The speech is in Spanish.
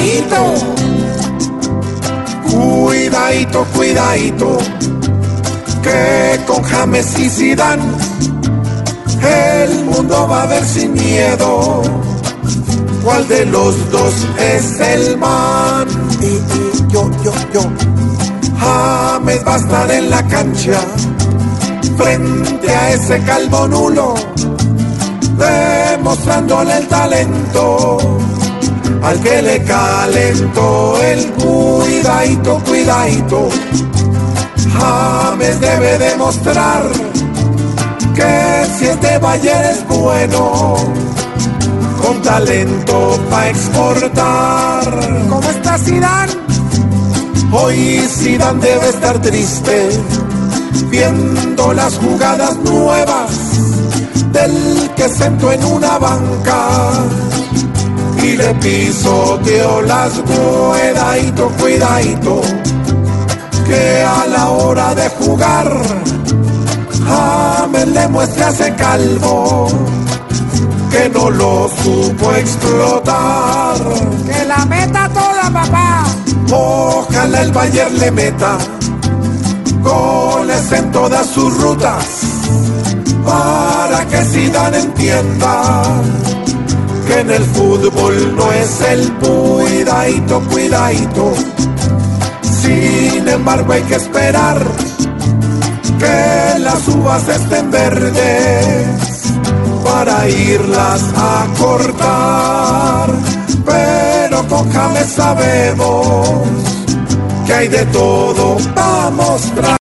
Cuidadito, cuidadito, cuidadito, que con James y Zidane el mundo va a ver sin miedo. ¿Cuál de los dos es el man? Y, y yo, yo, yo. James va a estar en la cancha frente a ese calvo nulo, demostrándole el talento al que le calentó el cuidadito, cuidadito. James debe demostrar que si este Bayern es bueno, con talento para exportar. ¿Cómo está Zidane? Hoy Zidane debe estar triste, viendo las jugadas nuevas del que sentó en una banca y le pisoteó las cuidadito, cuidadito, que a la hora de jugar James le muestra a ese calvo que no lo supo explotar. Que la meta toda, papá. Ojalá el Bayern le meta goles en todas sus rutas para que Zidane entienda que en el fútbol no es el cuidadito, cuidadito. Sin embargo hay que esperar que las uvas estén verdes para irlas a cortar. Pero con sabemos que hay de todo para mostrar.